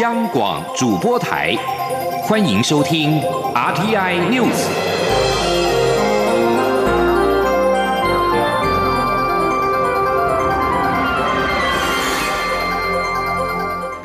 央广主播台，欢迎收听 RTI News。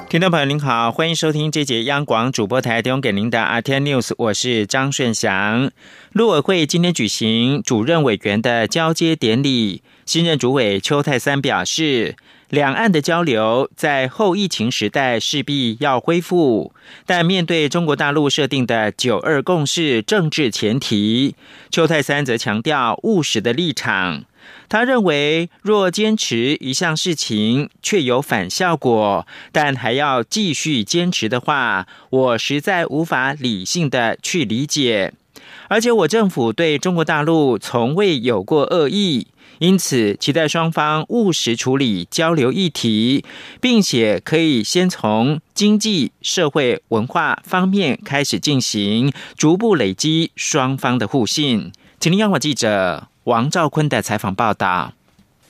听众朋友您好，欢迎收听这节央广主播台提供给您的 RTI News，我是张顺祥。陆委会今天举行主任委员的交接典礼，新任主委邱泰三表示。两岸的交流在后疫情时代势必要恢复，但面对中国大陆设定的“九二共识”政治前提，邱泰三则强调务实的立场。他认为，若坚持一项事情却有反效果，但还要继续坚持的话，我实在无法理性的去理解。而且，我政府对中国大陆从未有过恶意。因此，期待双方务实处理交流议题，并且可以先从经济社会文化方面开始进行，逐步累积双方的互信。请听央广记者王兆坤的采访报道。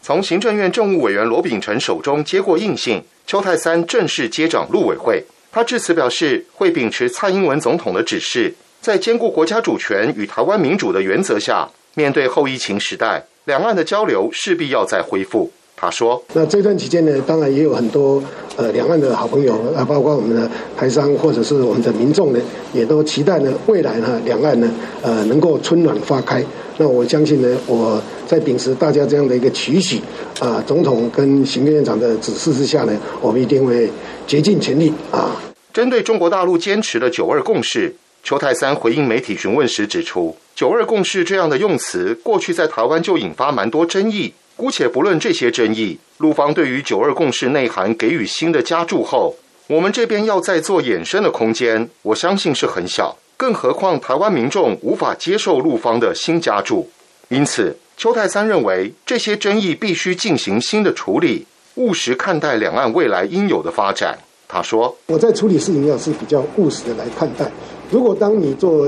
从行政院政务委员罗秉成手中接过印信，邱泰三正式接掌陆委会。他致辞表示，会秉持蔡英文总统的指示，在兼顾国家主权与台湾民主的原则下，面对后疫情时代。两岸的交流势必要再恢复。他说：“那这段期间呢，当然也有很多呃两岸的好朋友啊，包括我们的台商或者是我们的民众呢，也都期待呢未来呢两岸呢呃能够春暖花开。那我相信呢，我在秉持大家这样的一个期许啊，总统跟行政院长的指示之下呢，我们一定会竭尽全力啊。”针对中国大陆坚持的“九二共识”。邱泰三回应媒体询问时指出，“九二共识”这样的用词，过去在台湾就引发蛮多争议。姑且不论这些争议，陆方对于“九二共识”内涵给予新的加注后，我们这边要再做衍生的空间，我相信是很小。更何况台湾民众无法接受陆方的新加注，因此邱泰三认为这些争议必须进行新的处理，务实看待两岸未来应有的发展。他说：“我在处理事情要是比较务实的来看待。”如果当你做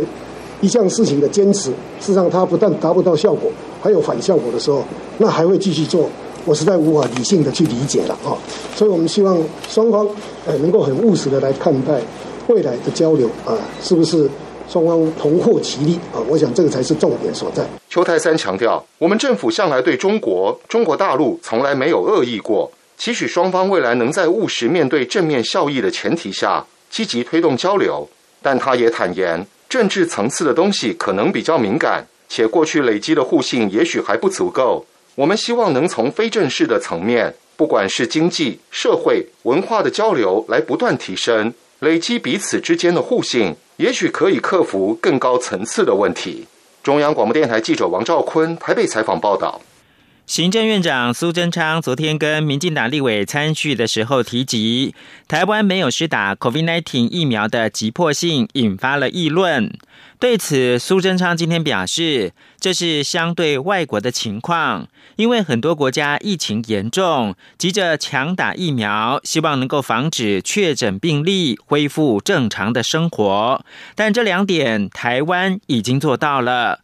一项事情的坚持，事实上它不但达不到效果，还有反效果的时候，那还会继续做，我实在无法理性的去理解了啊！所以我们希望双方呃能够很务实的来看待未来的交流啊，是不是双方同获其利啊？我想这个才是重点所在。邱泰三强调，我们政府向来对中国、中国大陆从来没有恶意过，期许双方未来能在务实面对正面效益的前提下，积极推动交流。但他也坦言，政治层次的东西可能比较敏感，且过去累积的互信也许还不足够。我们希望能从非正式的层面，不管是经济、社会、文化的交流，来不断提升，累积彼此之间的互信，也许可以克服更高层次的问题。中央广播电台记者王兆坤台北采访报道。行政院长苏贞昌昨天跟民进党立委参叙的时候提及，台湾没有施打 COVID-19 疫苗的急迫性，引发了议论。对此，苏贞昌今天表示，这是相对外国的情况，因为很多国家疫情严重，急着强打疫苗，希望能够防止确诊病例，恢复正常的生活。但这两点，台湾已经做到了。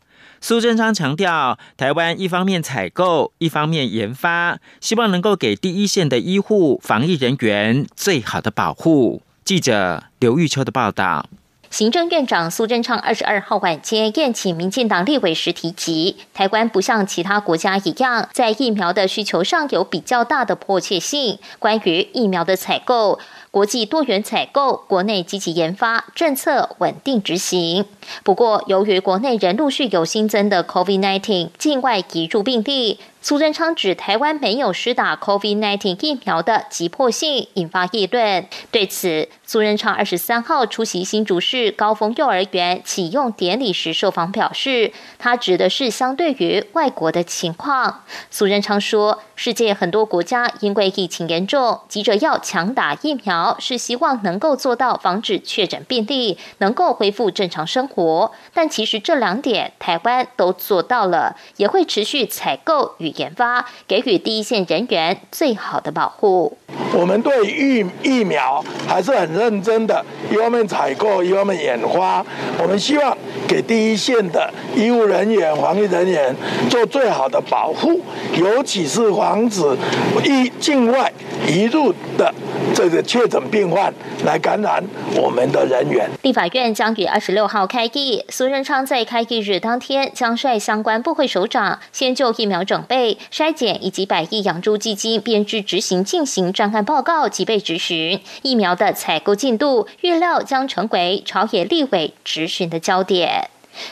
苏贞昌强调，台湾一方面采购，一方面研发，希望能够给第一线的医护、防疫人员最好的保护。记者刘玉秋的报道。行政院长苏贞昌二十二号晚间宴请民进党立委时提及，台湾不像其他国家一样，在疫苗的需求上有比较大的迫切性。关于疫苗的采购。国际多元采购，国内积极研发，政策稳定执行。不过，由于国内仍陆续有新增的 COVID-19 境外移入病例。苏贞昌指台湾没有施打 COVID-19 疫苗的急迫性，引发议论。对此，苏贞昌二十三号出席新竹市高峰幼儿园启用典礼时受访表示，他指的是相对于外国的情况。苏贞昌说，世界很多国家因为疫情严重，急着要强打疫苗，是希望能够做到防止确诊病例，能够恢复正常生活。但其实这两点台湾都做到了，也会持续采购与。研发给予第一线人员最好的保护。我们对疫疫苗还是很认真的，一方面采购，一方面研发。我们希望给第一线的医务人员、防疫人员做最好的保护，尤其是防止疫境外移入的这个确诊病患来感染我们的人员。立法院将于二十六号开议，苏贞昌在开议日当天将率相关部会首长，先就疫苗准备、筛检以及百亿养猪基金编制执行进行专案报告及被质询。疫苗的采购进度预料将成为朝野立委质询的焦点。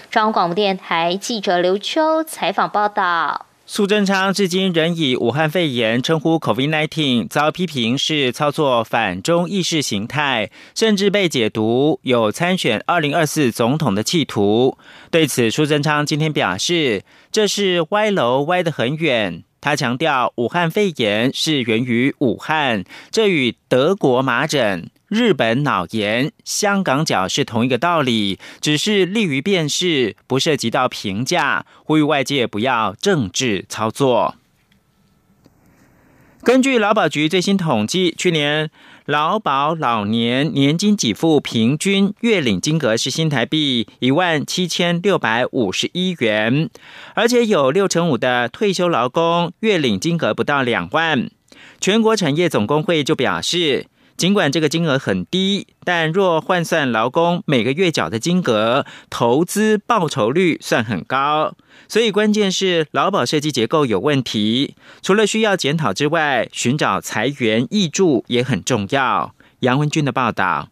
中央广播电台记者刘秋采访报道。苏贞昌至今仍以武汉肺炎称呼 COVID-19，遭批评是操作反中意识形态，甚至被解读有参选二零二四总统的企图。对此，苏贞昌今天表示，这是歪楼歪得很远。他强调，武汉肺炎是源于武汉，这与德国麻疹。日本脑炎、香港脚是同一个道理，只是利于辨识，不涉及到评价。呼吁外界不要政治操作。根据劳保局最新统计，去年劳保老年年金给付平均月领金额是新台币一万七千六百五十一元，而且有六成五的退休劳工月领金额不到两万。全国产业总工会就表示。尽管这个金额很低，但若换算劳工每个月缴的金额，投资报酬率算很高。所以关键是劳保设计结构有问题，除了需要检讨之外，寻找裁员益助也很重要。杨文军的报道。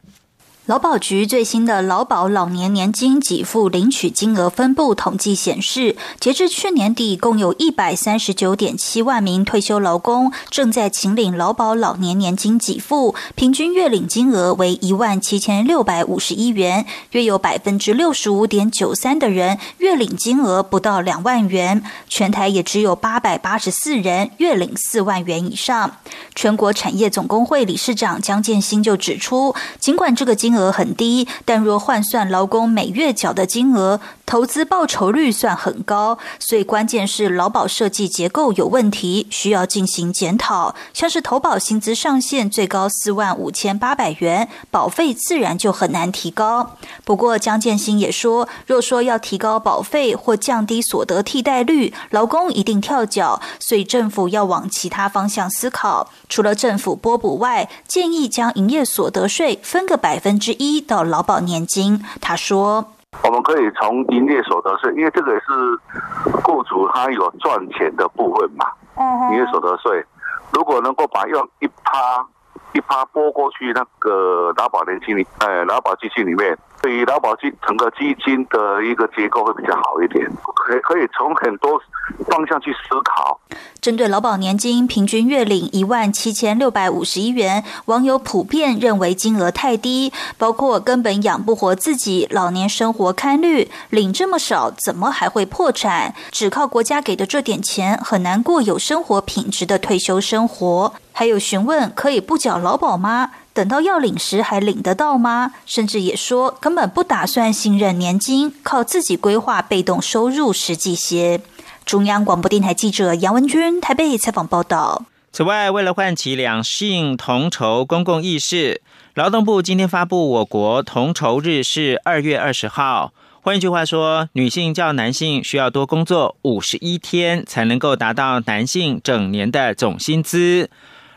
劳保局最新的劳保老年年金给付领取金额分布统计显示，截至去年底，共有一百三十九点七万名退休劳工正在请领劳保老年年金给付，平均月领金额为一万七千六百五十一元，约有百分之六十五点九三的人月领金额不到两万元，全台也只有八百八十四人月领四万元以上。全国产业总工会理事长江建新就指出，尽管这个金额额很低，但若换算劳工每月缴的金额，投资报酬率算很高。所以关键是劳保设计结构有问题，需要进行检讨。像是投保薪资上限最高四万五千八百元，保费自然就很难提高。不过江建新也说，若说要提高保费或降低所得替代率，劳工一定跳脚。所以政府要往其他方向思考，除了政府拨补外，建议将营业所得税分个百分之。一到劳保年金，他说：“我们可以从营业所得税，因为这个也是雇主他有赚钱的部分嘛。营业所得税如果能够把用一趴一趴拨过去那个劳保年金里，哎，劳保基金里面。”对于劳保基整个基金的一个结构会比较好一点，可可以从很多方向去思考。针对劳保年金平均月领一万七千六百五十一元，网友普遍认为金额太低，包括根本养不活自己，老年生活堪虑，领这么少怎么还会破产？只靠国家给的这点钱，很难过有生活品质的退休生活。还有询问可以不缴劳保吗？等到要领时还领得到吗？甚至也说根本不打算信任年金，靠自己规划被动收入实际些。中央广播电台记者杨文君台北采访报道。此外，为了唤起两性同酬公共意识，劳动部今天发布我国同酬日是二月二十号。换一句话说，女性较男性需要多工作五十一天，才能够达到男性整年的总薪资。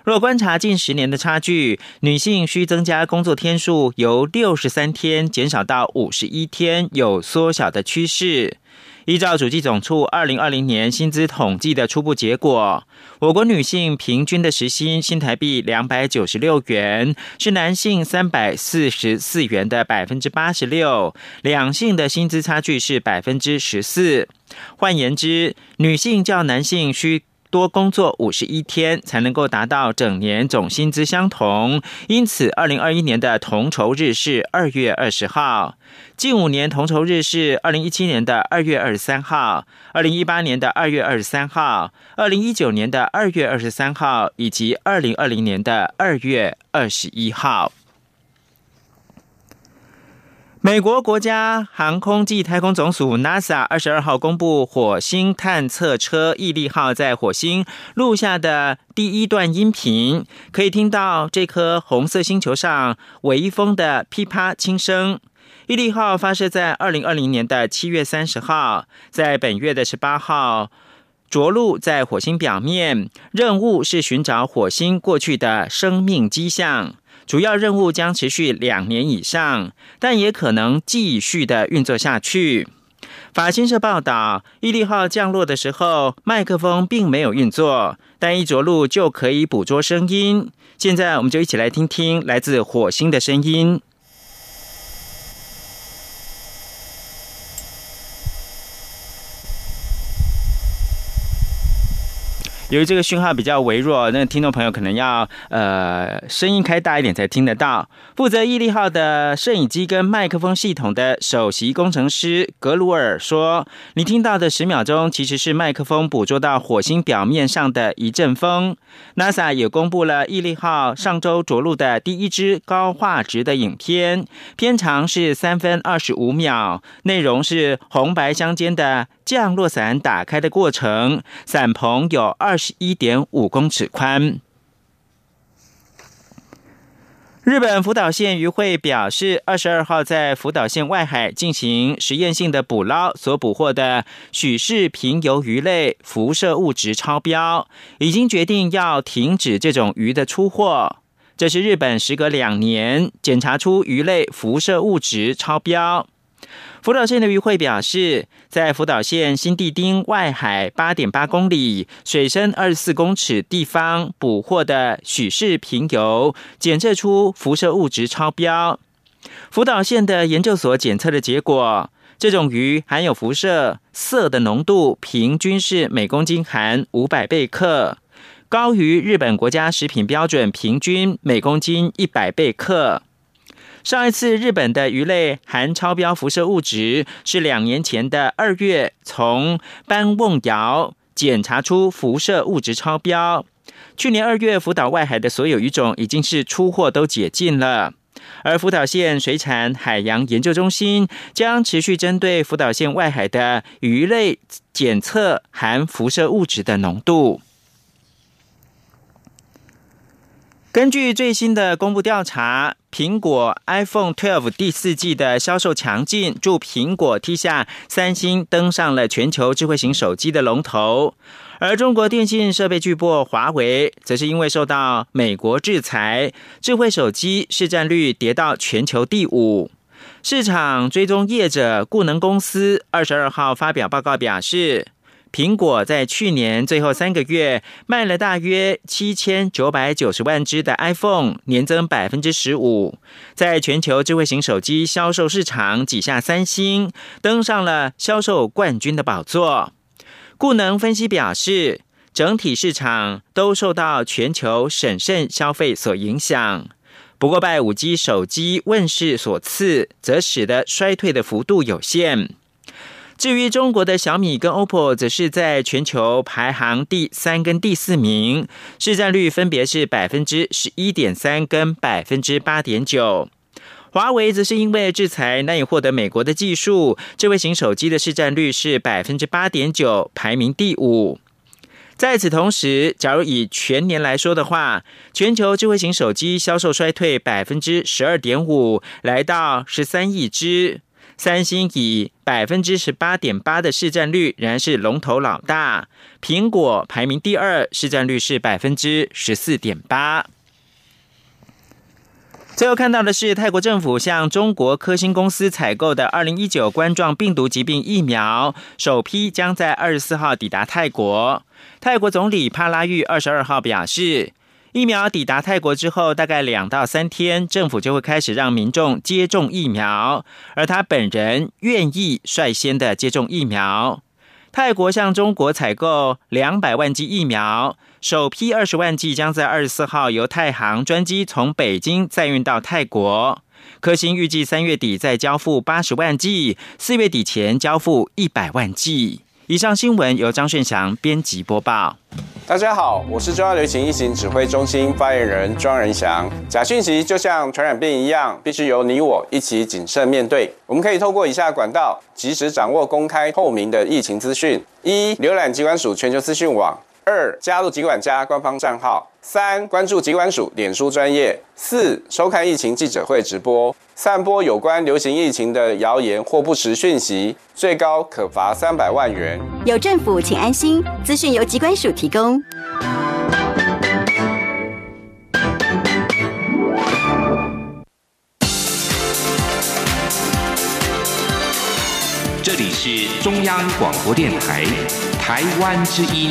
若观察近十年的差距，女性需增加工作天数由六十三天减少到五十一天，有缩小的趋势。依照主计总处二零二零年薪资统计的初步结果，我国女性平均的时薪新台币两百九十六元，是男性三百四十四元的百分之八十六，两性的薪资差距是百分之十四。换言之，女性较男性需。多工作五十一天才能够达到整年总薪资相同，因此二零二一年的同酬日是二月二十号，近五年同酬日是二零一七年的二月二十三号，二零一八年的二月二十三号，二零一九年的二月二十三号，以及二零二零年的二月二十一号。美国国家航空暨太空总署 NASA 二十二号公布火星探测车毅力号在火星录下的第一段音频，可以听到这颗红色星球上微风的噼啪轻声。毅力号发射在二零二零年的七月三十号，在本月的十八号着陆在火星表面，任务是寻找火星过去的生命迹象。主要任务将持续两年以上，但也可能继续的运作下去。法新社报道，毅力号降落的时候，麦克风并没有运作，但一着陆就可以捕捉声音。现在，我们就一起来听听来自火星的声音。由于这个讯号比较微弱，那听众朋友可能要呃声音开大一点才听得到。负责毅力号的摄影机跟麦克风系统的首席工程师格鲁尔说：“你听到的十秒钟其实是麦克风捕捉到火星表面上的一阵风。” NASA 也公布了毅力号上周着陆的第一支高画质的影片，片长是三分二十五秒，内容是红白相间的。降落伞打开的过程，伞棚有二二十一点五公尺宽。日本福岛县渔会表示，二十二号在福岛县外海进行实验性的捕捞，所捕获的许氏平游鱼类辐射物质超标，已经决定要停止这种鱼的出货。这是日本时隔两年检查出鱼类辐射物质超标。福岛县的渔会表示，在福岛县新地町外海八点八公里、水深二十四公尺地方捕获的许氏平游，检测出辐射物质超标。福岛县的研究所检测的结果，这种鱼含有辐射色的浓度平均是每公斤含五百贝克，高于日本国家食品标准平均每公斤一百贝克。上一次日本的鱼类含超标辐射物质是两年前的二月，从班瓮窑检查出辐射物质超标。去年二月，福岛外海的所有鱼种已经是出货都解禁了，而福岛县水产海洋研究中心将持续针对福岛县外海的鱼类检测含辐射物质的浓度。根据最新的公布调查，苹果 iPhone 12第四季的销售强劲，助苹果踢下三星登上了全球智慧型手机的龙头。而中国电信设备巨擘华为，则是因为受到美国制裁，智慧手机市占率跌到全球第五。市场追踪业者固能公司二十二号发表报告表示。苹果在去年最后三个月卖了大约七千九百九十万只的 iPhone，年增百分之十五，在全球智慧型手机销售市场挤下三星，登上了销售冠军的宝座。故能分析表示，整体市场都受到全球审慎消费所影响，不过拜五 G 手机问世所赐，则使得衰退的幅度有限。至于中国的小米跟 OPPO，则是在全球排行第三跟第四名，市占率分别是百分之十一点三跟百分之八点九。华为则是因为制裁难以获得美国的技术，智慧型手机的市占率是百分之八点九，排名第五。在此同时，假如以全年来说的话，全球智慧型手机销售衰退百分之十二点五，来到十三亿只。三星以百分之十八点八的市占率仍然是龙头老大，苹果排名第二，市占率是百分之十四点八。最后看到的是泰国政府向中国科兴公司采购的二零一九冠状病毒疾病疫苗首批将在二十四号抵达泰国。泰国总理帕拉育二十二号表示。疫苗抵达泰国之后，大概两到三天，政府就会开始让民众接种疫苗，而他本人愿意率先的接种疫苗。泰国向中国采购两百万剂疫苗，首批二十万剂将在二十四号由太行专机从北京载运到泰国。科兴预计三月底再交付八十万剂，四月底前交付一百万剂。以上新闻由张顺祥编辑播报。大家好，我是中央流行疫情指挥中心发言人庄仁祥。假讯息就像传染病一样，必须由你我一起谨慎面对。我们可以透过以下管道，及时掌握公开透明的疫情资讯：一、浏览机关署全球资讯网。二、加入疾管家官方账号；三、关注疾管署脸书专业；四、收看疫情记者会直播。散播有关流行疫情的谣言或不实讯息，最高可罚三百万元。有政府，请安心。资讯由疾管署提供。这里是中央广播电台台湾之音，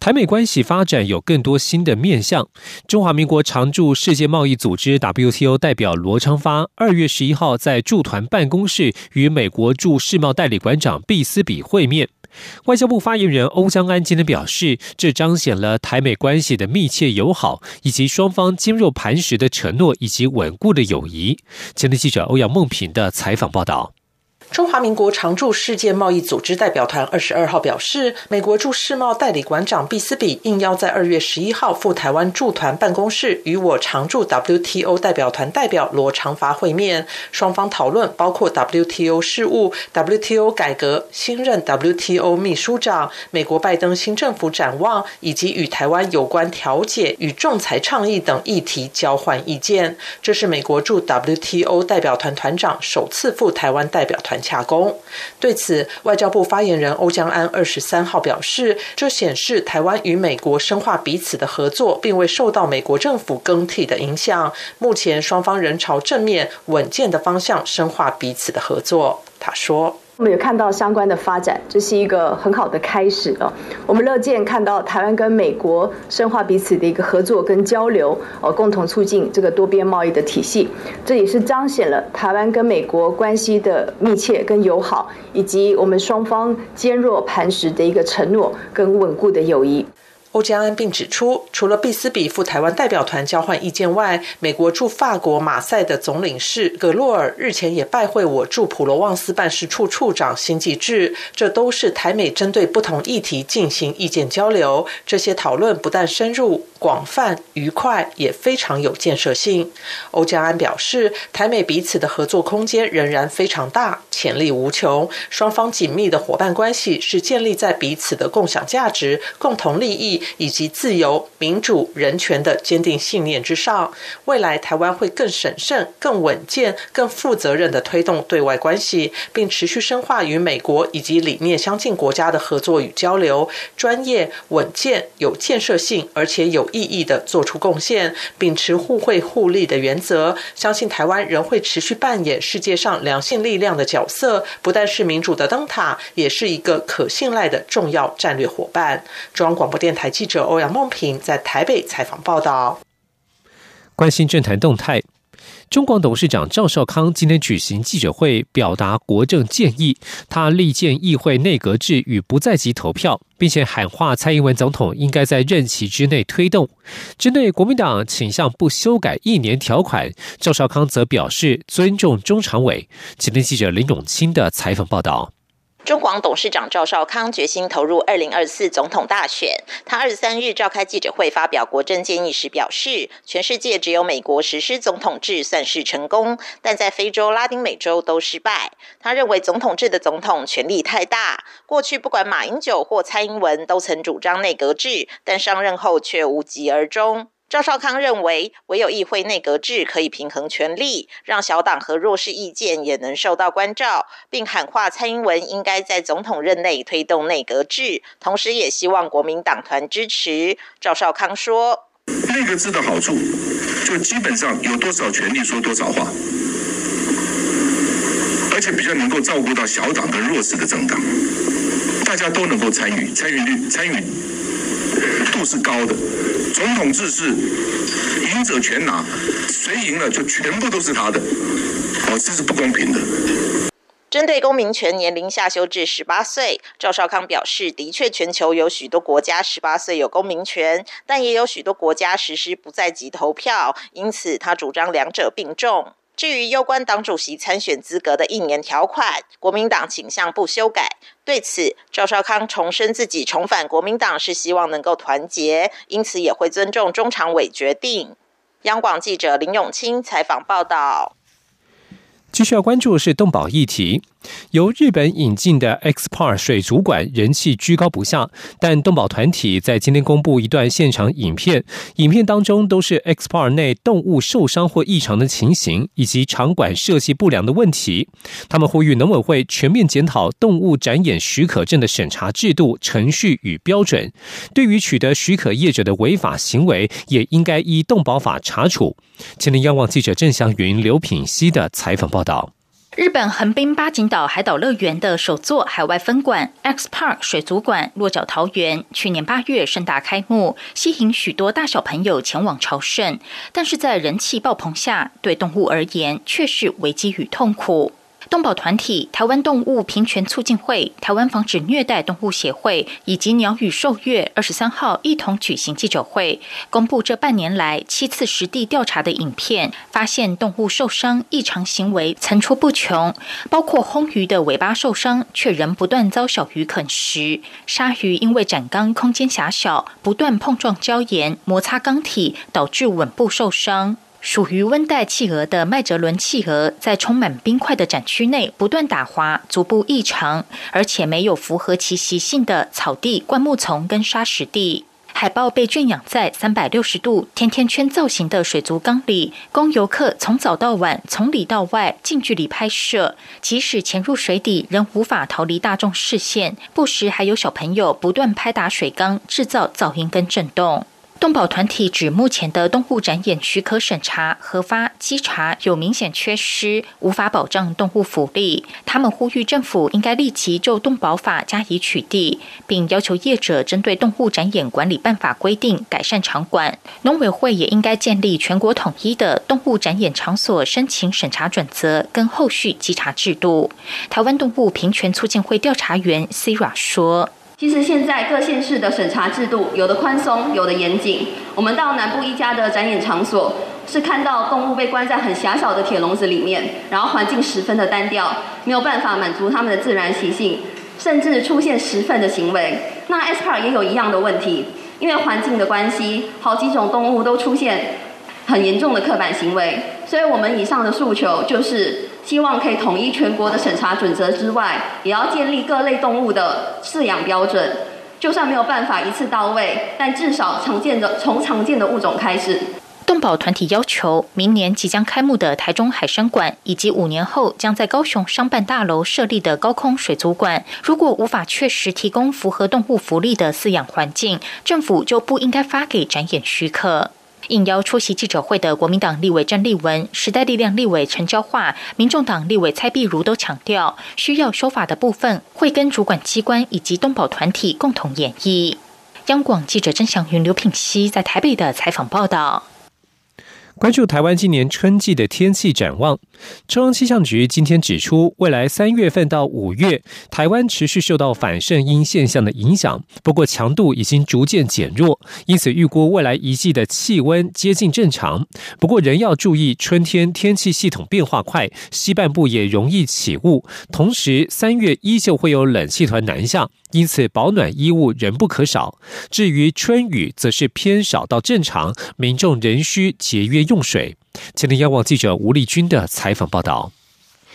台美关系发展有更多新的面向。中华民国常驻世界贸易组织 WTO 代表罗昌发二月十一号在驻团办公室与美国驻世贸代理馆长毕斯比会面。外交部发言人欧江安今天表示，这彰显了台美关系的密切友好，以及双方坚若磐石的承诺以及稳固的友谊。前天记者欧阳梦平的采访报道。中华民国常驻世界贸易组织代表团二十二号表示，美国驻世贸代理馆长毕斯比应邀在二月十一号赴台湾驻团办公室与我常驻 WTO 代表团代表罗长发会面，双方讨论包括 WTO 事务、WTO 改革、新任 WTO 秘书长、美国拜登新政府展望以及与台湾有关调解与仲裁倡议等议题交换意见。这是美国驻 WTO 代表团团长首次赴台湾代表团。洽公。对此，外交部发言人欧江安二十三号表示，这显示台湾与美国深化彼此的合作，并未受到美国政府更替的影响。目前双方仍朝正面、稳健的方向深化彼此的合作。他说。我们有看到相关的发展，这是一个很好的开始哦。我们乐见看到台湾跟美国深化彼此的一个合作跟交流，哦，共同促进这个多边贸易的体系。这也是彰显了台湾跟美国关系的密切跟友好，以及我们双方坚若磐石的一个承诺跟稳固的友谊。欧江安并指出，除了毕斯比赴台湾代表团交换意见外，美国驻法国马赛的总领事葛洛尔日前也拜会我驻普罗旺斯办事处处长辛继志，这都是台美针对不同议题进行意见交流。这些讨论不但深入、广泛、愉快，也非常有建设性。欧江安表示，台美彼此的合作空间仍然非常大，潜力无穷。双方紧密的伙伴关系是建立在彼此的共享价值、共同利益。以及自由、民主、人权的坚定信念之上，未来台湾会更审慎、更稳健、更负责任的推动对外关系，并持续深化与美国以及理念相近国家的合作与交流，专业、稳健、有建设性，而且有意义的做出贡献，秉持互惠互利的原则，相信台湾仍会持续扮演世界上良性力量的角色，不但是民主的灯塔，也是一个可信赖的重要战略伙伴。中央广播电台。记者欧阳梦平在台北采访报道。关心政坛动态，中广董事长赵少康今天举行记者会，表达国政建议。他力荐议会内阁制与不在籍投票，并且喊话蔡英文总统应该在任期之内推动。针对国民党倾向不修改一年条款，赵少康则表示尊重中常委。今天记者林永清的采访报道。中广董事长赵少康决心投入二零二四总统大选。他二十三日召开记者会，发表国政建议时表示，全世界只有美国实施总统制算是成功，但在非洲、拉丁美洲都失败。他认为总统制的总统权力太大。过去不管马英九或蔡英文都曾主张内阁制，但上任后却无疾而终。赵少康认为，唯有议会内阁制可以平衡权力，让小党和弱势意见也能受到关照，并喊话蔡英文应该在总统任内推动内阁制，同时也希望国民党团支持。赵少康说：“内阁制的好处，就基本上有多少权力说多少话，而且比较能够照顾到小党跟弱势的政党，大家都能够参与，参与率参与度是高的。”总统制是赢者全拿，谁赢了就全部都是他的，哦，这是不公平的。针对公民权年龄下修至十八岁，赵少康表示，的确全球有许多国家十八岁有公民权，但也有许多国家实施不在籍投票，因此他主张两者并重。至于攸关党主席参选资格的一年条款，国民党倾向不修改。对此，赵少康重申自己重返国民党是希望能够团结，因此也会尊重中常委决定。央广记者林永清采访报道。继续要关注是动保议题。由日本引进的 X Par 水族馆人气居高不下，但动保团体在今天公布一段现场影片，影片当中都是 X Par 内动物受伤或异常的情形，以及场馆设计不良的问题。他们呼吁农委会全面检讨动物展演许可证的审查制度、程序与标准，对于取得许可业者的违法行为，也应该依动保法查处。今天央望记者郑祥云、刘品熙的采访报道。日本横滨八景岛海岛乐园的首座海外分馆 X Park 水族馆落脚桃园，去年八月盛大开幕，吸引许多大小朋友前往朝圣。但是在人气爆棚下，对动物而言却是危机与痛苦。动保团体台湾动物平权促进会、台湾防止虐待动物协会以及鸟语兽月二十三号一同举行记者会，公布这半年来七次实地调查的影片，发现动物受伤异常行为层出不穷，包括红鱼的尾巴受伤却仍不断遭小鱼啃食，鲨鱼因为展缸空间狭小，不断碰撞礁岩摩擦缸体，导致吻部受伤。属于温带企鹅的麦哲伦企鹅，在充满冰块的展区内不断打滑，足部异常，而且没有符合其习性的草地、灌木丛跟沙石地。海豹被圈养在三百六十度甜甜圈造型的水族缸里，供游客从早到晚、从里到外近距离拍摄。即使潜入水底，仍无法逃离大众视线。不时还有小朋友不断拍打水缸，制造噪音跟震动。动保团体指，目前的动物展演许可审查、核发、稽查有明显缺失，无法保障动物福利。他们呼吁政府应该立即就动保法加以取缔，并要求业者针对动物展演管理办法规定改善场馆。农委会也应该建立全国统一的动物展演场所申请审查准则跟后续稽查制度。台湾动物平权促进会调查员 Sira 说。其实现在各县市的审查制度有的宽松，有的严谨。我们到南部一家的展演场所，是看到动物被关在很狭小的铁笼子里面，然后环境十分的单调，没有办法满足它们的自然习性，甚至出现食粪的行为。那 S p a r 也有一样的问题，因为环境的关系，好几种动物都出现很严重的刻板行为。所以我们以上的诉求就是。希望可以统一全国的审查准则之外，也要建立各类动物的饲养标准。就算没有办法一次到位，但至少常见的从常见的物种开始。动保团体要求，明年即将开幕的台中海参馆，以及五年后将在高雄商办大楼设立的高空水族馆，如果无法确实提供符合动物福利的饲养环境，政府就不应该发给展演许可。应邀出席记者会的国民党立委郑丽文、时代力量立委陈昭化、民众党立委蔡碧如都强调，需要修法的部分会跟主管机关以及东保团体共同演绎。央广记者曾祥云、刘品熙在台北的采访报道。关注台湾今年春季的天气展望，中央气象局今天指出，未来三月份到五月，台湾持续受到反圣婴现象的影响，不过强度已经逐渐减弱，因此预估未来一季的气温接近正常。不过仍要注意，春天天气系统变化快，西半部也容易起雾，同时三月依旧会有冷气团南下。因此，保暖衣物仍不可少。至于春雨，则是偏少到正常，民众仍需节约用水。前天央网记者吴丽君的采访报道。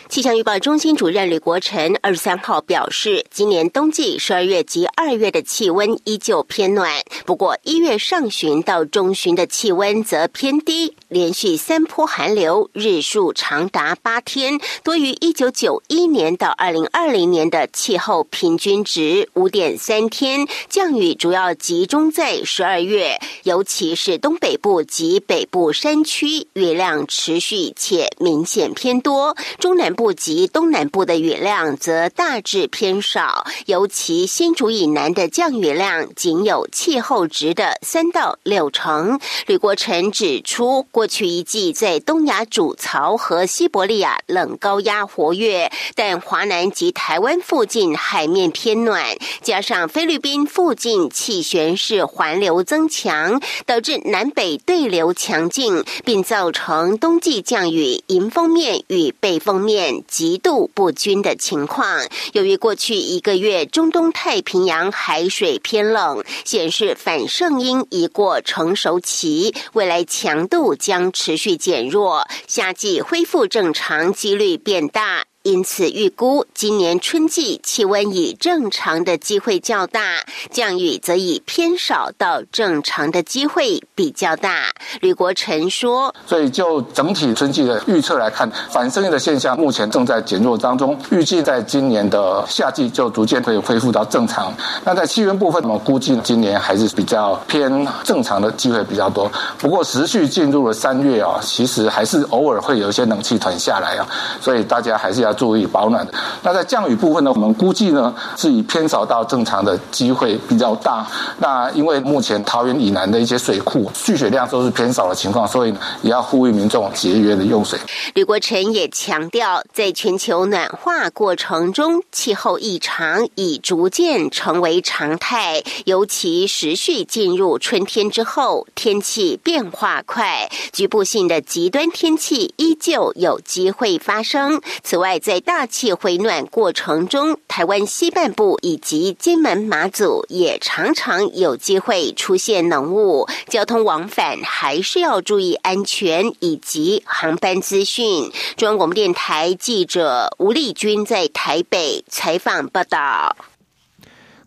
气象预报中心主任吕国成二十三号表示，今年冬季十二月及二月的气温依旧偏暖，不过一月上旬到中旬的气温则偏低，连续三波寒流，日数长达八天，多于一九九一年到二零二零年的气候平均值五点三天。降雨主要集中在十二月，尤其是东北部及北部山区，雨量持续且明显偏多，中南。部及东南部的雨量则大致偏少，尤其新竹以南的降雨量仅有气候值的三到六成。吕国成指出，过去一季在东亚主槽和西伯利亚冷高压活跃，但华南及台湾附近海面偏暖，加上菲律宾附近气旋式环流增强，导致南北对流强劲，并造成冬季降雨迎风面与背风面。极度不均的情况。由于过去一个月中东太平洋海水偏冷，显示反圣婴已过成熟期，未来强度将持续减弱，夏季恢复正常几率变大。因此，预估今年春季气温以正常的机会较大，降雨则以偏少到正常的机会比较大。吕国成说：“所以就整体春季的预测来看，反声音的现象目前正在减弱当中，预计在今年的夏季就逐渐可以恢复到正常。那在气温部分，我们估计今年还是比较偏正常的机会比较多。不过，持续进入了三月啊，其实还是偶尔会有一些冷气团下来啊，所以大家还是要。”注意保暖。那在降雨部分呢，我们估计呢是以偏少到正常的机会比较大。那因为目前桃园以南的一些水库蓄水量都是偏少的情况，所以也要呼吁民众节约的用水。吕国成也强调，在全球暖化过程中，气候异常已逐渐成为常态，尤其持续进入春天之后，天气变化快，局部性的极端天气依旧有机会发生。此外，在大气回暖过程中，台湾西半部以及金门、马祖也常常有机会出现浓雾，交通往返还是要注意安全以及航班资讯。中央广播电台记者吴丽君在台北采访报道。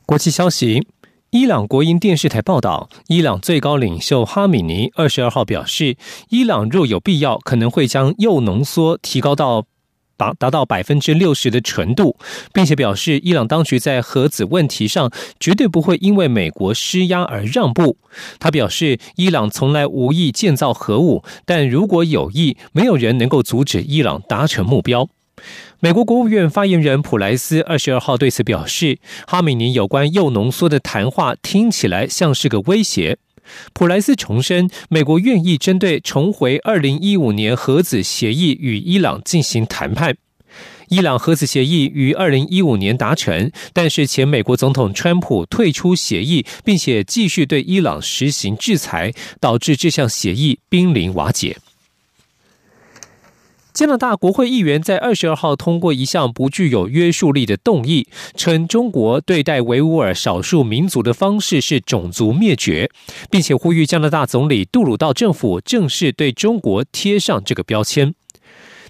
国际消息：伊朗国营电视台报道，伊朗最高领袖哈米尼二十二号表示，伊朗若有必要，可能会将铀浓缩提高到。达达到百分之六十的纯度，并且表示，伊朗当局在核子问题上绝对不会因为美国施压而让步。他表示，伊朗从来无意建造核武，但如果有意，没有人能够阻止伊朗达成目标。美国国务院发言人普莱斯二十二号对此表示，哈米尼有关铀浓缩的谈话听起来像是个威胁。普莱斯重申，美国愿意针对重回二零一五年核子协议与伊朗进行谈判。伊朗核子协议于二零一五年达成，但是前美国总统川普退出协议，并且继续对伊朗实行制裁，导致这项协议濒临瓦解。加拿大国会议员在二十二号通过一项不具有约束力的动议，称中国对待维吾尔少数民族的方式是种族灭绝，并且呼吁加拿大总理杜鲁道政府正式对中国贴上这个标签。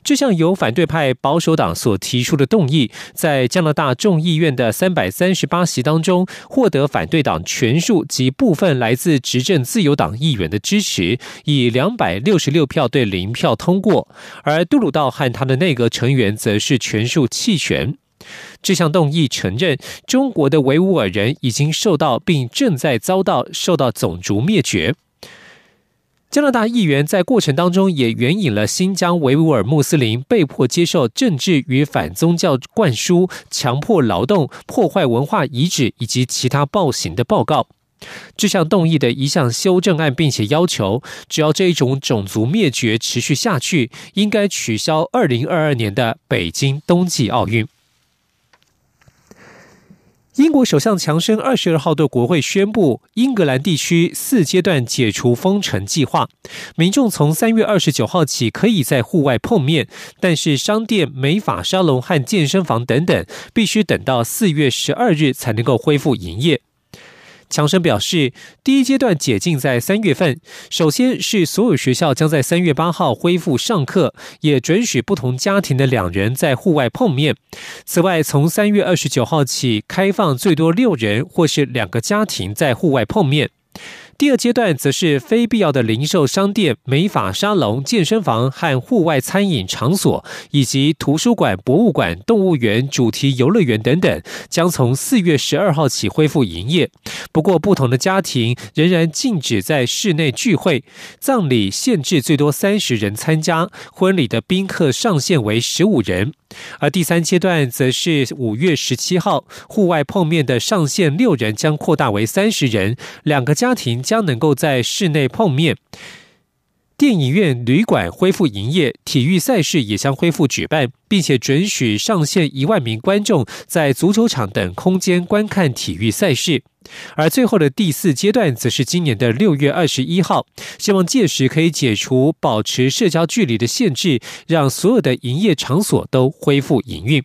这项由反对派保守党所提出的动议，在加拿大众议院的三百三十八席当中，获得反对党全数及部分来自执政自由党议员的支持，以两百六十六票对零票通过。而杜鲁道和他的内阁成员则是全数弃权。这项动议承认，中国的维吾尔人已经受到并正在遭到受到种族灭绝。加拿大议员在过程当中也援引了新疆维吾尔穆斯林被迫接受政治与反宗教灌输、强迫劳动、破坏文化遗址以及其他暴行的报告。这项动议的一项修正案，并且要求，只要这一种种族灭绝持续下去，应该取消二零二二年的北京冬季奥运。英国首相强生二十二号对国会宣布，英格兰地区四阶段解除封城计划，民众从三月二十九号起可以在户外碰面，但是商店、美发沙龙和健身房等等，必须等到四月十二日才能够恢复营业。强生表示，第一阶段解禁在三月份，首先是所有学校将在三月八号恢复上课，也准许不同家庭的两人在户外碰面。此外，从三月二十九号起，开放最多六人或是两个家庭在户外碰面。第二阶段则是非必要的零售商店、美发沙龙、健身房和户外餐饮场所，以及图书馆、博物馆、动物园、主题游乐园等等，将从四月十二号起恢复营业。不过，不同的家庭仍然禁止在室内聚会，葬礼限制最多三十人参加，婚礼的宾客上限为十五人。而第三阶段则是五月十七号，户外碰面的上限六人将扩大为三十人，两个家庭将能够在室内碰面。电影院、旅馆恢复营业，体育赛事也将恢复举办，并且准许上限一万名观众在足球场等空间观看体育赛事。而最后的第四阶段，则是今年的六月二十一号，希望届时可以解除保持社交距离的限制，让所有的营业场所都恢复营运。